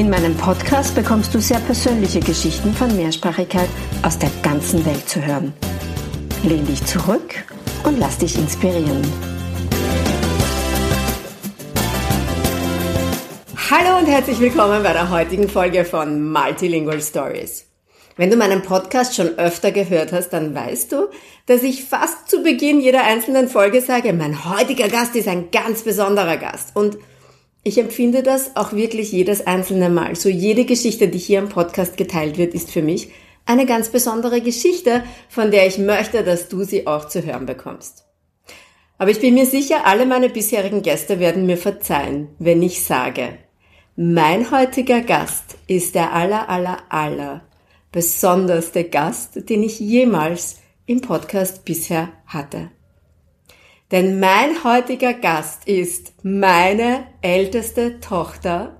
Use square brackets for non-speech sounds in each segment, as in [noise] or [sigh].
In meinem Podcast bekommst du sehr persönliche Geschichten von Mehrsprachigkeit aus der ganzen Welt zu hören. Lehn dich zurück und lass dich inspirieren. Hallo und herzlich willkommen bei der heutigen Folge von Multilingual Stories. Wenn du meinen Podcast schon öfter gehört hast, dann weißt du, dass ich fast zu Beginn jeder einzelnen Folge sage, mein heutiger Gast ist ein ganz besonderer Gast. Und ich empfinde das auch wirklich jedes einzelne Mal. So jede Geschichte, die hier im Podcast geteilt wird, ist für mich eine ganz besondere Geschichte, von der ich möchte, dass du sie auch zu hören bekommst. Aber ich bin mir sicher, alle meine bisherigen Gäste werden mir verzeihen, wenn ich sage, mein heutiger Gast ist der aller, aller, aller besonderste Gast, den ich jemals im Podcast bisher hatte. Denn mein heutiger Gast ist meine älteste Tochter,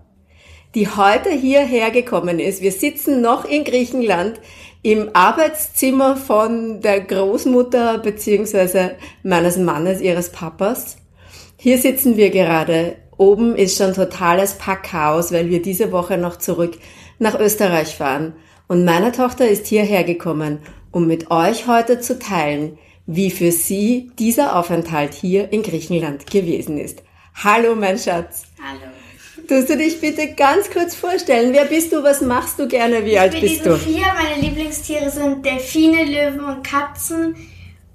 die heute hierher gekommen ist. Wir sitzen noch in Griechenland im Arbeitszimmer von der Großmutter beziehungsweise meines Mannes, ihres Papas. Hier sitzen wir gerade Oben ist schon totales Packhaus, weil wir diese Woche noch zurück nach Österreich fahren. Und meine Tochter ist hierher gekommen, um mit euch heute zu teilen, wie für sie dieser Aufenthalt hier in Griechenland gewesen ist. Hallo, mein Schatz. Hallo. Tust du dich bitte ganz kurz vorstellen? Wer bist du? Was machst du gerne? Wie ich alt bin bist die du? Sophia. Meine Lieblingstiere sind Delfine, Löwen und Katzen.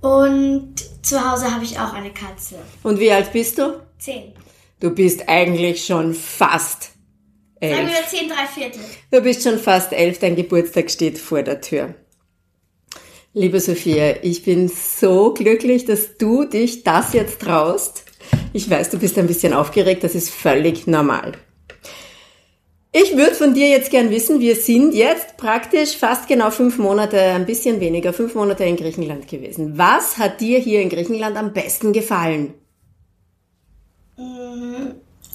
Und zu Hause habe ich auch eine Katze. Und wie alt bist du? Zehn. Du bist eigentlich schon fast elf. Sagen wir zehn, drei Viertel. Du bist schon fast elf, dein Geburtstag steht vor der Tür. Liebe Sophia, ich bin so glücklich, dass du dich das jetzt traust. Ich weiß, du bist ein bisschen aufgeregt, das ist völlig normal. Ich würde von dir jetzt gern wissen, wir sind jetzt praktisch fast genau fünf Monate, ein bisschen weniger, fünf Monate in Griechenland gewesen. Was hat dir hier in Griechenland am besten gefallen?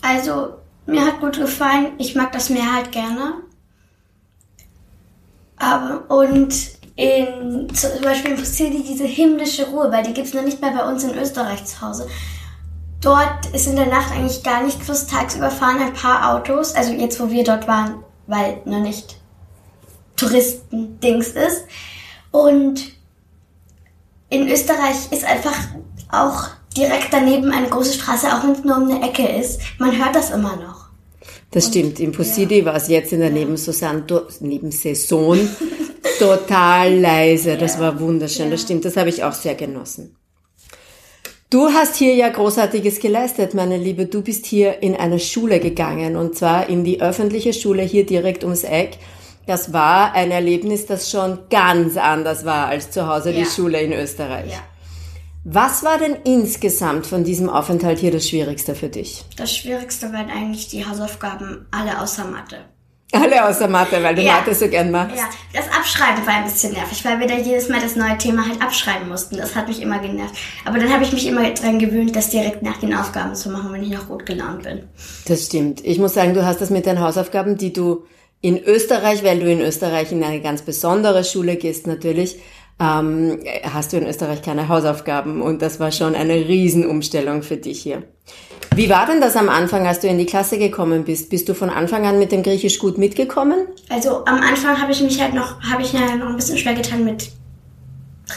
Also, mir hat gut gefallen. Ich mag das Meer halt gerne. Aber, und in, zum Beispiel interessiert die diese himmlische Ruhe, weil die gibt's noch nicht mehr bei uns in Österreich zu Hause. Dort ist in der Nacht eigentlich gar nichts los. Tagsüber fahren ein paar Autos. Also jetzt, wo wir dort waren, weil noch nicht Touristendings ist. Und in Österreich ist einfach auch direkt daneben eine große Straße, auch wenn es nur um eine Ecke ist. Man hört das immer noch. Das stimmt. In Posidi war es jetzt in der Nebensaison, Nebensaison [laughs] total leise. Das war wunderschön. Das stimmt. Das habe ich auch sehr genossen. Du hast hier ja Großartiges geleistet, meine Liebe. Du bist hier in eine Schule gegangen und zwar in die öffentliche Schule hier direkt ums Eck. Das war ein Erlebnis, das schon ganz anders war als zu Hause die Ja. Schule in Österreich. Ja. Was war denn insgesamt von diesem Aufenthalt hier das Schwierigste für dich? Das Schwierigste waren eigentlich die Hausaufgaben, alle außer Mathe. Alle außer Mathe, weil du Ja. Mathe so gern machst. Ja, das Abschreiben war ein bisschen nervig, weil wir da jedes Mal das neue Thema halt abschreiben mussten. Das hat mich immer genervt. Aber dann habe ich mich immer dran gewöhnt, das direkt nach den Aufgaben zu machen, wenn ich noch gut gelaunt bin. Das stimmt. Ich muss sagen, du hast das mit deinen Hausaufgaben, die du in Österreich, weil du in Österreich in eine ganz besondere Schule gehst natürlich, ähm, hast du in Österreich keine Hausaufgaben und das war schon eine Riesenumstellung für dich hier. Wie war denn das am Anfang, als du in die Klasse gekommen bist? Bist du von Anfang an mit dem Griechisch gut mitgekommen? Also am Anfang habe ich mich halt noch, habe ich ja noch ein bisschen schwer getan mit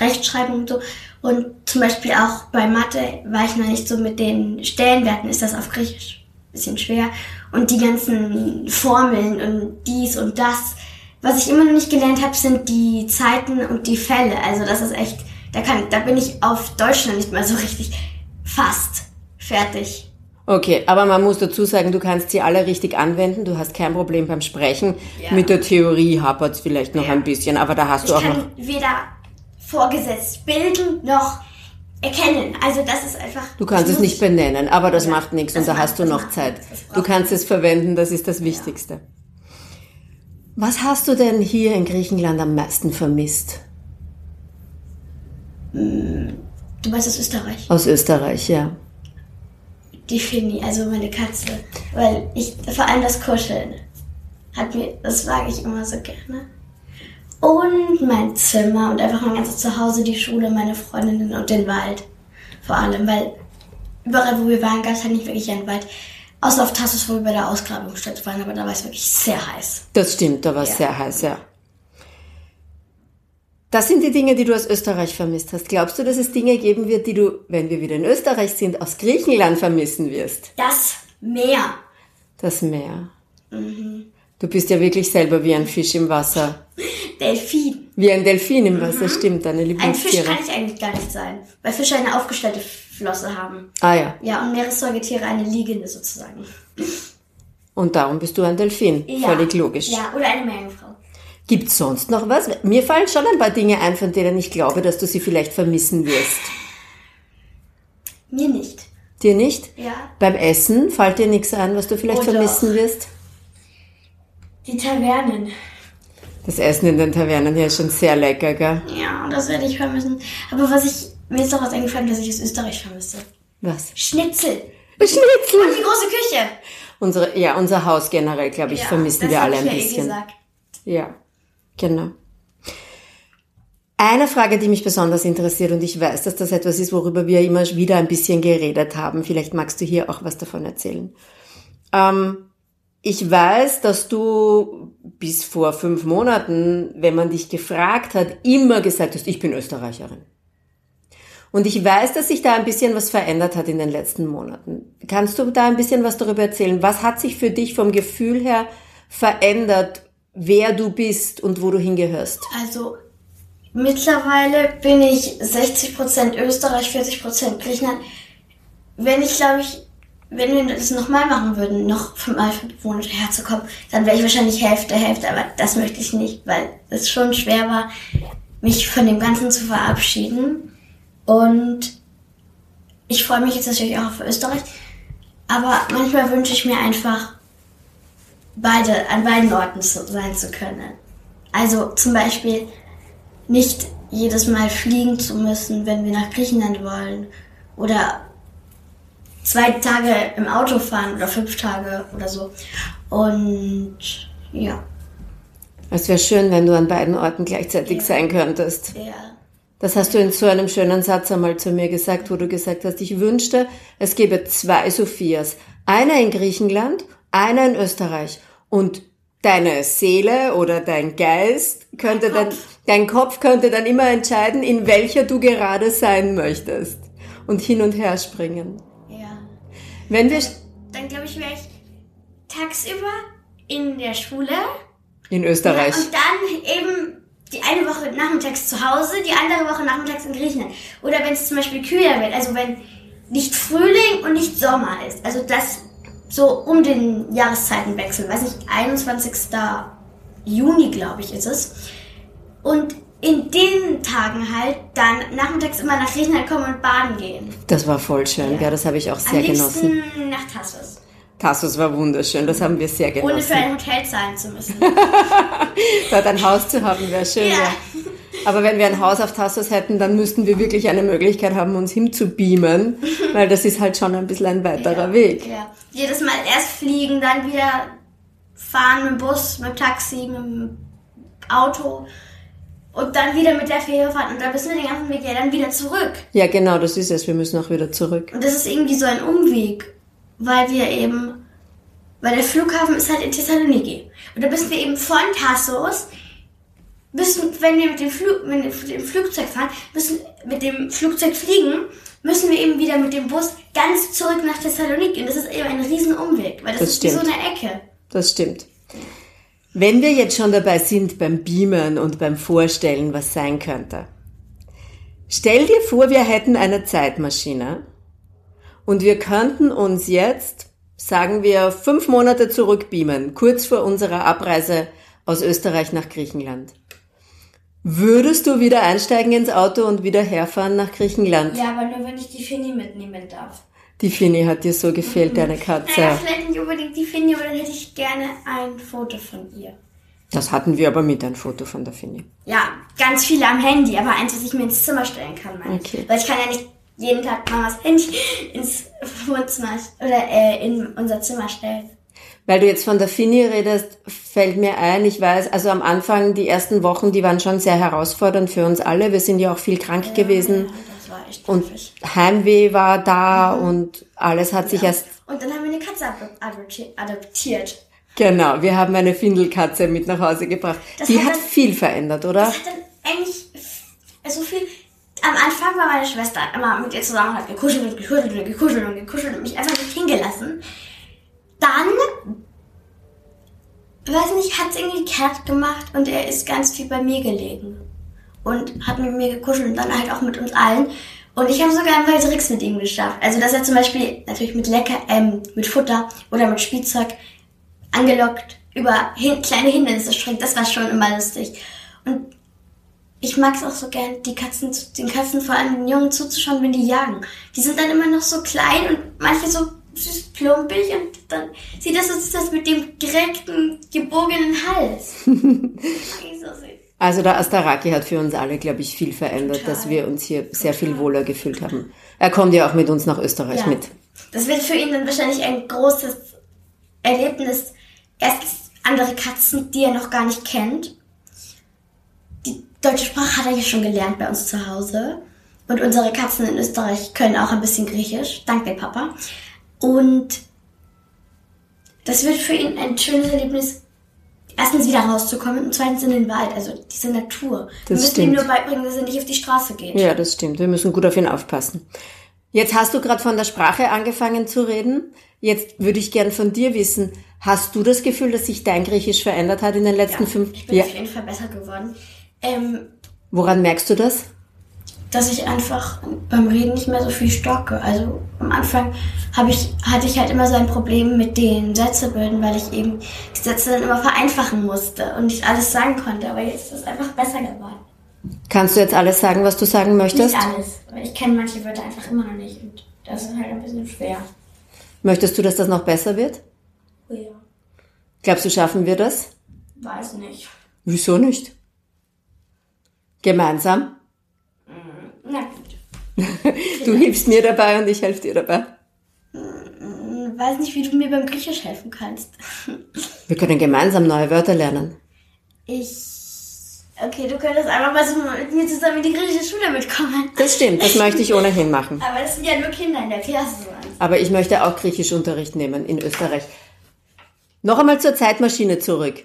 Rechtschreibung und so. Und zum Beispiel auch bei Mathe war ich noch nicht so mit den Stellenwerten, ist das auf Griechisch ein bisschen schwer. Und die ganzen Formeln und dies und das. Was ich immer noch nicht gelernt habe, sind die Zeiten und die Fälle. Also das ist echt, da kann, da bin ich auf Deutsch noch nicht mal so richtig fast fertig. Okay, aber man muss dazu sagen, du kannst sie alle richtig anwenden. Du hast kein Problem beim Sprechen. Ja. Mit der Theorie hapert's vielleicht noch Ja. ein bisschen, aber da hast Ich du auch noch kann weder vorgesetzt bilden noch erkennen. Also das ist einfach. Du kannst es nicht ich- benennen, aber das Ja, macht nichts und da hast du noch Zeit. Du kannst es verwenden, das ist das Wichtigste. Was hast du denn hier in Griechenland am meisten vermisst? Du meinst aus Österreich? Aus Österreich, ja. Die Fini, also meine Katze. Weil ich, vor allem das Kuscheln, hat mir, das mag ich immer so gerne. Und mein Zimmer und einfach mein ganzes Zuhause, die Schule, meine Freundinnen und den Wald. Vor allem, weil überall, wo wir waren, gab es halt nicht wirklich einen Wald. Außer auf Tassos, wo wir bei der Ausgrabungsstätte waren, aber da war es wirklich sehr heiß. Das stimmt, da war es Ja. sehr heiß, ja. Das sind die Dinge, die du aus Österreich vermisst hast. Glaubst du, dass es Dinge geben wird, die du, wenn wir wieder in Österreich sind, aus Griechenland vermissen wirst? Das Meer. Das Meer. Du bist ja wirklich selber wie ein Fisch im Wasser. Delfin. Wie ein Delfin im Wasser, stimmt, deine Mhm. Ein Fisch Lieblingstiere. kann ich eigentlich gar nicht sein, weil Fische eine aufgestellte Flosse haben. Ah ja, Ja, und Meeressäugetiere eine liegende sozusagen. und darum bist du ein Delfin. Ja. Völlig logisch. Ja, oder eine Meerjungfrau. Gibt's sonst noch was? Mir fallen schon ein paar Dinge ein, von denen ich glaube, dass du sie vielleicht vermissen wirst. Mir nicht. Dir nicht? Ja. Beim Essen fällt dir nichts ein, was du vielleicht Oh, doch. vermissen wirst? Die Tavernen. Das Essen in den Tavernen hier ist schon sehr lecker, gell? Ja, das werde ich vermissen. Aber was ich, mir ist noch was eingefallen, das ich aus Österreich vermisse. Was? Schnitzel. Schnitzel! Und die große Küche. Unsere, ja, unser Haus generell, glaube ich, ja, vermissen wir alle ein ja eh bisschen. gesagt. Ja, genau. Eine Frage, die mich besonders interessiert, und ich weiß, dass das etwas ist, worüber wir immer wieder ein bisschen geredet haben. Vielleicht magst du hier auch was davon erzählen. Ähm, ich weiß, dass du bis vor fünf Monaten, wenn man dich gefragt hat, immer gesagt hast, ich bin Österreicherin. Und ich weiß, dass sich da ein bisschen was verändert hat in den letzten Monaten. Kannst du da ein bisschen was darüber erzählen? Was hat sich für dich vom Gefühl her verändert, wer du bist und wo du hingehörst? Also, mittlerweile bin ich 60% Österreich, 40% Griechenland. Wenn ich, glaube ich, wenn wir das nochmal machen würden, noch fünfmal fünf Monate herzukommen, dann wäre ich wahrscheinlich Hälfte, Hälfte, aber das möchte ich nicht, weil es schon schwer war, mich von dem Ganzen zu verabschieden. Und ich freue mich jetzt natürlich auch auf Österreich, aber manchmal wünsche ich mir einfach, beide, an beiden Orten zu, sein zu können. Also zum Beispiel nicht jedes Mal fliegen zu müssen, wenn wir nach Griechenland wollen. Oder zwei Tage im Auto fahren oder fünf Tage oder so. Und ja, Es wäre schön, wenn du an beiden Orten gleichzeitig sein könntest. ja. Das hast du in so einem schönen Satz einmal zu mir gesagt, wo du gesagt hast, ich wünschte, es gäbe zwei Sophias. Einer in Griechenland, einer in Österreich. Und deine Seele oder dein Geist könnte dann, dein Kopf könnte dann immer entscheiden, in welcher du gerade sein möchtest. Und hin und her springen. ja. Wenn wir Dann glaube ich, wäre ich tagsüber in der Schule. in Österreich. Und dann eben die eine Woche nachmittags zu Hause, die andere Woche nachmittags in Griechenland. Oder wenn es zum Beispiel kühler wird, also wenn nicht Frühling und nicht Sommer ist. Also das so um den Jahreszeitenwechsel, weiß nicht, 21. Juni, glaube ich, ist es. Und in den Tagen halt dann nachmittags immer nach Griechenland kommen und baden gehen. Das war voll schön, ja, das habe ich auch Am sehr liebsten genossen. nach Tassos. Tassos war wunderschön, das haben wir sehr Ohne für genossen. ein Hotel zahlen zu müssen. [laughs] Dort ein Haus zu haben wäre schön, ja. Ja. Aber wenn wir ein Haus auf Tassos hätten, dann müssten wir wirklich eine Möglichkeit haben, uns hinzubeamen, weil das ist halt schon ein bisschen ein weiterer Weg. Ja. Jedes Mal erst fliegen, dann wieder fahren mit dem Bus, mit dem Taxi, mit dem Auto und dann wieder mit der Fähre fahren und dann bist du den ganzen Weg ja dann wieder zurück. Ja, genau, das ist es. Wir müssen auch wieder zurück. Und das ist irgendwie so ein Umweg, weil wir eben, weil der Flughafen ist halt in Thessaloniki. Und da müssen wir eben von Tassos, müssen, wenn wir mit dem, Flug, mit dem Flugzeug fahren, müssen mit dem Flugzeug fliegen, müssen wir eben wieder mit dem Bus ganz zurück nach Thessaloniki. Und das ist eben ein riesen Umweg, weil das, Das ist wie so stimmt. eine Ecke. Das stimmt. Wenn wir jetzt schon dabei sind beim Beamen und beim Vorstellen, was sein könnte. Stell dir vor, wir hätten eine Zeitmaschine und wir könnten uns jetzt, sagen wir, fünf Monate zurückbeamen, kurz vor unserer Abreise aus Österreich nach Griechenland. Würdest du wieder einsteigen ins Auto und wieder herfahren nach Griechenland? Ja, aber nur wenn ich die Fini mitnehmen darf. Die Fini hat dir so gefehlt, deine Katze. Naja, vielleicht nicht unbedingt die Fini, aber dann hätte ich gerne ein Foto von ihr. Das hatten wir aber mit, ein Foto von der Fini. Ja, ganz viele am Handy, aber eins, was ich mir ins Zimmer stellen kann, meine Okay. ich. Weil ich kann ja nicht jeden Tag Mamas Handy [laughs] ins Wohnzimmer oder äh, in unser Zimmer stellen. Weil du jetzt von der Fini redest, fällt mir ein, ich weiß, also am Anfang, die ersten Wochen, die waren schon sehr herausfordernd für uns alle. Wir sind ja auch viel krank gewesen Ja, das war echt und nervig. Heimweh war da und alles hat sich erst, Und dann haben wir eine Katze adop- adopti- adoptiert. genau, wir haben eine Findelkatze mit nach Hause gebracht. Das die hat hat dann- viel verändert, oder? Das hat dann eigentlich so viel. Am Anfang war meine Schwester immer mit ihr zusammen und hat gekuschelt und gekuschelt und gekuschelt und gekuschelt und mich einfach nicht hingelassen. Dann, weiß nicht, hat irgendwie Cat gemacht und er ist ganz viel bei mir gelegen. Und hat mit mir gekuschelt und dann halt auch mit uns allen. Und ich habe sogar ein paar Tricks mit ihm geschafft. Also, dass er zum Beispiel natürlich mit Lecker, ähm, mit Futter oder mit Spielzeug angelockt über hin kleine Hindernisse springt. Das war schon immer lustig. Und ich mag es auch so gern, die Katzen, den Katzen, vor allem den Jungen zuzuschauen, wenn die jagen. Die sind dann immer noch so klein und manche so süß plumpig und dann sieht das aus mit dem direkten, gebogenen Hals. [laughs] Also der Astaraki hat für uns alle, glaube ich, viel verändert, Total. dass wir uns hier sehr viel wohler gefühlt haben. Er kommt ja auch mit uns nach Österreich Ja. mit. Das wird für ihn dann wahrscheinlich ein großes Erlebnis. Erstens andere Katzen, die er noch gar nicht kennt. Die deutsche Sprache hat er ja schon gelernt bei uns zu Hause. Und unsere Katzen in Österreich können auch ein bisschen Griechisch. Dank dem Papa. Und das wird für ihn ein schönes Erlebnis, erstens wieder rauszukommen und zweitens in den Wald, also diese Natur. Wir Das müssen ihm stimmt. nur beibringen, dass er nicht auf die Straße geht. Ja, das stimmt. Wir müssen gut auf ihn aufpassen. Jetzt hast du gerade von der Sprache angefangen zu reden. Jetzt würde ich gern von dir wissen, hast du das Gefühl, dass sich dein Griechisch verändert hat in den letzten fünf Ich bin Ja. auf jeden Fall besser geworden. Ähm, Woran merkst du das? Dass ich einfach beim Reden nicht mehr so viel stocke. Also am Anfang ich, hatte ich halt immer so ein Problem mit den Sätzebilden, weil ich eben die Sätze dann immer vereinfachen musste und nicht alles sagen konnte. Aber jetzt ist es einfach besser geworden. Kannst du jetzt alles sagen, was du sagen möchtest? Nicht alles, weil ich kenne manche Wörter einfach immer noch nicht und das ist halt ein bisschen schwer. Möchtest du, dass das noch besser wird? Oh ja, Glaubst du, schaffen wir das? weiß nicht. Wieso nicht? Gemeinsam? Na gut. [laughs] Du hilfst mir dabei und ich helfe dir dabei. Ich weiß nicht, wie du mir beim Griechisch helfen kannst. [laughs] Wir können gemeinsam neue Wörter lernen. Ich. Okay, du könntest einfach mal so mit mir zusammen in die griechische Schule mitkommen. Das stimmt, das möchte ich ohnehin machen. Aber das sind ja nur Kinder in der Klasse. Aber ich möchte auch Griechischunterricht nehmen in Österreich. Noch einmal zur Zeitmaschine zurück.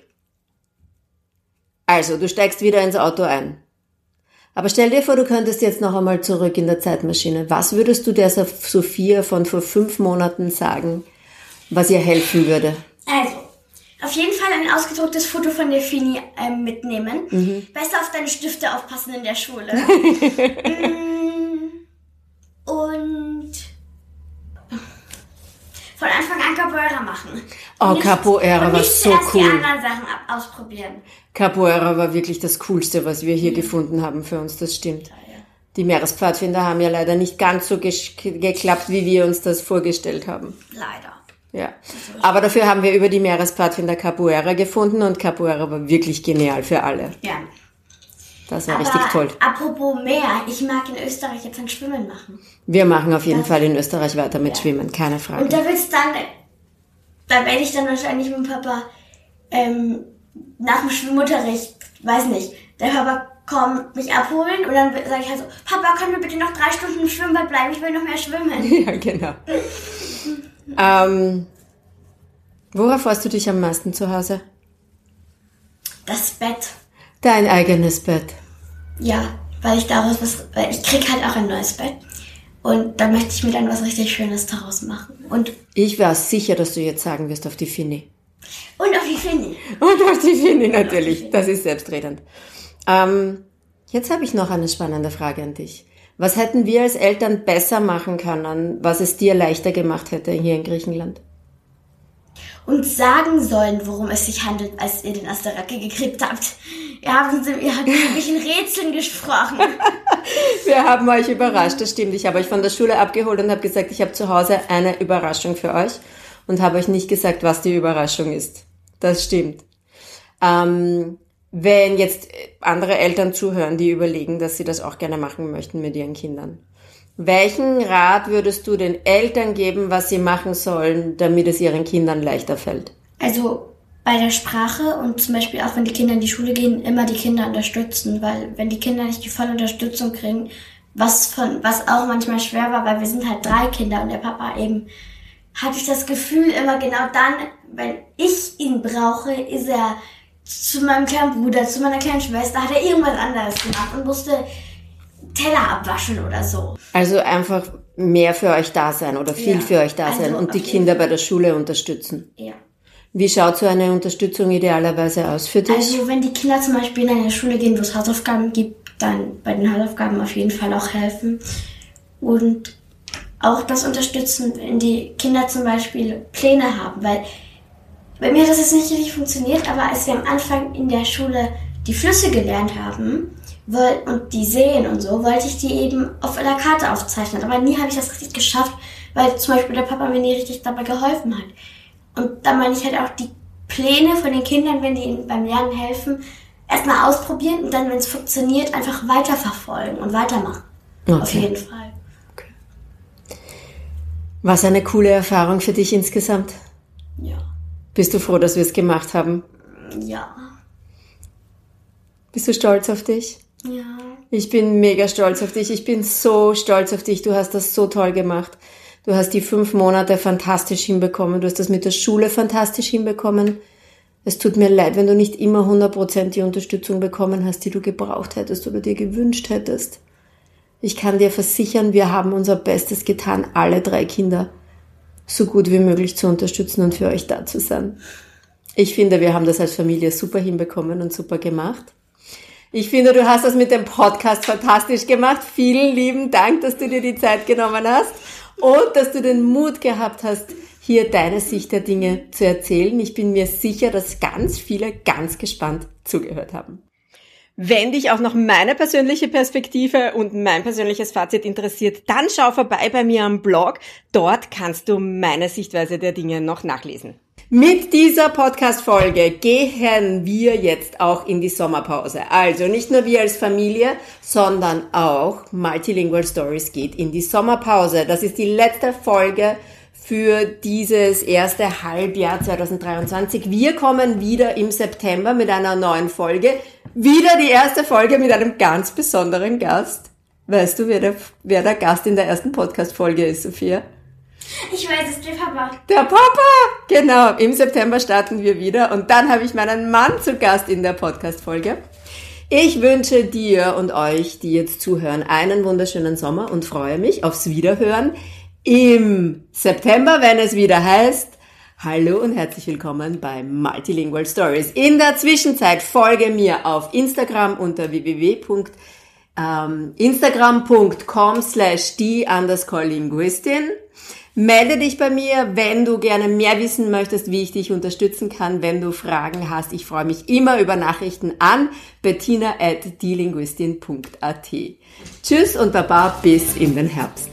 Also, du steigst wieder ins Auto ein. Aber stell dir vor, du könntest jetzt noch einmal zurück in der Zeitmaschine. Was würdest du der Sophia von vor fünf Monaten sagen, was ihr helfen würde? Also, auf jeden Fall ein ausgedrucktes Foto von der Fini ähm, mitnehmen. Besser auf deine Stifte aufpassen in der Schule. [laughs] Mm, Und von Anfang an Capoeira machen. Oh, Nicht- Capoeira war so zuerst die cool. anderen Sachen ab ausprobieren. Capoeira war wirklich das Coolste, was wir hier gefunden haben für uns, das stimmt. Die Meerespfadfinder haben ja leider nicht ganz so geklappt, wie wir uns das vorgestellt haben. Leider. Ja. Aber dafür haben wir über die Meerespfadfinder Capoeira gefunden und Capoeira war wirklich genial für alle. Ja. Das war Aber richtig toll. apropos Meer, ich mag in Österreich jetzt ein Schwimmen machen. Wir machen auf jeden Fall in Österreich weiter mit Schwimmen, keine Und Frage. da wird's dann, da werde ich dann wahrscheinlich mit dem Papa ähm, nach dem Schwimmunterricht, weiß nicht, der Papa kommt mich abholen und dann sage ich halt so, Papa, können wir bitte noch drei Stunden im Schwimmbad bleiben? Ich will noch mehr schwimmen. [laughs] Ja, genau. ähm, worauf freust du dich am meisten zu Hause? Das Bett. Dein eigenes Bett. Ja, weil ich daraus was, weil ich krieg halt auch ein neues Bett. Und da möchte ich mir dann was richtig Schönes daraus machen. Und, Ich war sicher, dass du jetzt sagen wirst auf die Fini. und auf die Fini. Und auf die Fini natürlich. Das ist selbstredend. Ähm, jetzt habe ich noch eine spannende Frage an dich. Was hätten wir als Eltern besser machen können, was es dir leichter gemacht hätte hier in Griechenland? und sagen sollen, worum es sich handelt, als ihr den Asteraki gekriegt habt. Ihr habt, ihr habt wirklich in Rätseln gesprochen. [laughs] Wir haben euch überrascht, das stimmt. Ich habe euch von der Schule abgeholt und habe gesagt, ich habe zu Hause eine Überraschung für euch und habe euch nicht gesagt, was die Überraschung ist. Das stimmt. Ähm, wenn jetzt andere Eltern zuhören, die überlegen, dass sie das auch gerne machen möchten mit ihren Kindern. Welchen Rat würdest du den Eltern geben, was sie machen sollen, damit es ihren Kindern leichter fällt? Also bei der Sprache und zum Beispiel auch wenn die Kinder in die Schule gehen, immer die Kinder unterstützen, weil wenn die Kinder nicht die volle Unterstützung kriegen, was von, was auch manchmal schwer war, weil wir sind halt drei Kinder und der Papa eben, hatte ich das Gefühl immer genau dann, wenn ich ihn brauche, ist er zu meinem kleinen Bruder, zu meiner kleinen Schwester, hat er irgendwas anderes gemacht und musste Teller abwaschen oder so. Also einfach mehr für euch da sein oder viel Ja, für euch da also sein und die Kinder bei der Schule unterstützen. Ja. Wie schaut so eine Unterstützung idealerweise aus für dich? Also wenn die Kinder zum Beispiel in eine Schule gehen, wo es Hausaufgaben gibt, dann bei den Hausaufgaben auf jeden Fall auch helfen. Und auch das unterstützen, wenn die Kinder zum Beispiel Pläne haben, weil bei mir hat das jetzt nicht richtig funktioniert, aber als wir am Anfang in der Schule die Flüsse gelernt haben und die Seen und so, wollte ich die eben auf einer Karte aufzeichnen. Aber nie habe ich das richtig geschafft, weil zum Beispiel der Papa mir nie richtig dabei geholfen hat. Und da meine ich halt auch die Pläne von den Kindern, wenn die ihnen beim Lernen helfen, erstmal ausprobieren und dann, wenn es funktioniert, einfach weiterverfolgen und weitermachen. Auf Okay. jeden Fall. Was eine coole Erfahrung für dich insgesamt. Ja. Bist du froh, dass wir es gemacht haben? Ja. Bist du stolz auf dich? Ja. Ich bin mega stolz auf dich. Ich bin so stolz auf dich. Du hast das so toll gemacht. Du hast die fünf Monate fantastisch hinbekommen. Du hast das mit der Schule fantastisch hinbekommen. Es tut mir leid, wenn du nicht immer 100% die Unterstützung bekommen hast, die du gebraucht hättest oder dir gewünscht hättest. Ich kann dir versichern, wir haben unser Bestes getan, alle drei Kinder so gut wie möglich zu unterstützen und für euch da zu sein. Ich finde, wir haben das als Familie super hinbekommen und super gemacht. Ich finde, du hast das mit dem Podcast fantastisch gemacht. Vielen lieben Dank, dass du dir die Zeit genommen hast und dass du den Mut gehabt hast, hier deine Sicht der Dinge zu erzählen. Ich bin mir sicher, dass ganz viele ganz gespannt zugehört haben. Wenn dich auch noch meine persönliche Perspektive und mein persönliches Fazit interessiert, dann schau vorbei bei mir am Blog. Dort kannst du meine Sichtweise der Dinge noch nachlesen. Mit dieser Podcast-Folge gehen wir jetzt auch in die Sommerpause. Also nicht nur wir als Familie, sondern auch Multilingual Stories geht in die Sommerpause. Das ist die letzte Folge für dieses erste Halbjahr 2023. Wir kommen wieder im September mit einer neuen Folge. Wieder die erste Folge mit einem ganz besonderen Gast. Weißt du, wer der, wer der Gast in der ersten Podcast-Folge ist, Sophia? Ich weiß es, der Papa. Der Papa! Genau, im September starten wir wieder und dann habe ich meinen Mann zu Gast in der Podcast-Folge. Ich wünsche dir und euch, die jetzt zuhören, einen wunderschönen Sommer und freue mich aufs Wiederhören im September, wenn es wieder heißt, Hallo und herzlich willkommen bei Multilingual Stories. In der Zwischenzeit folge mir auf Instagram unter www ähm, slash die underscore Linguistin. Melde dich bei mir, wenn du gerne mehr wissen möchtest, wie ich dich unterstützen kann, wenn du Fragen hast. Ich freue mich immer über Nachrichten an bettina at. Tschüss und baba bis in den Herbst.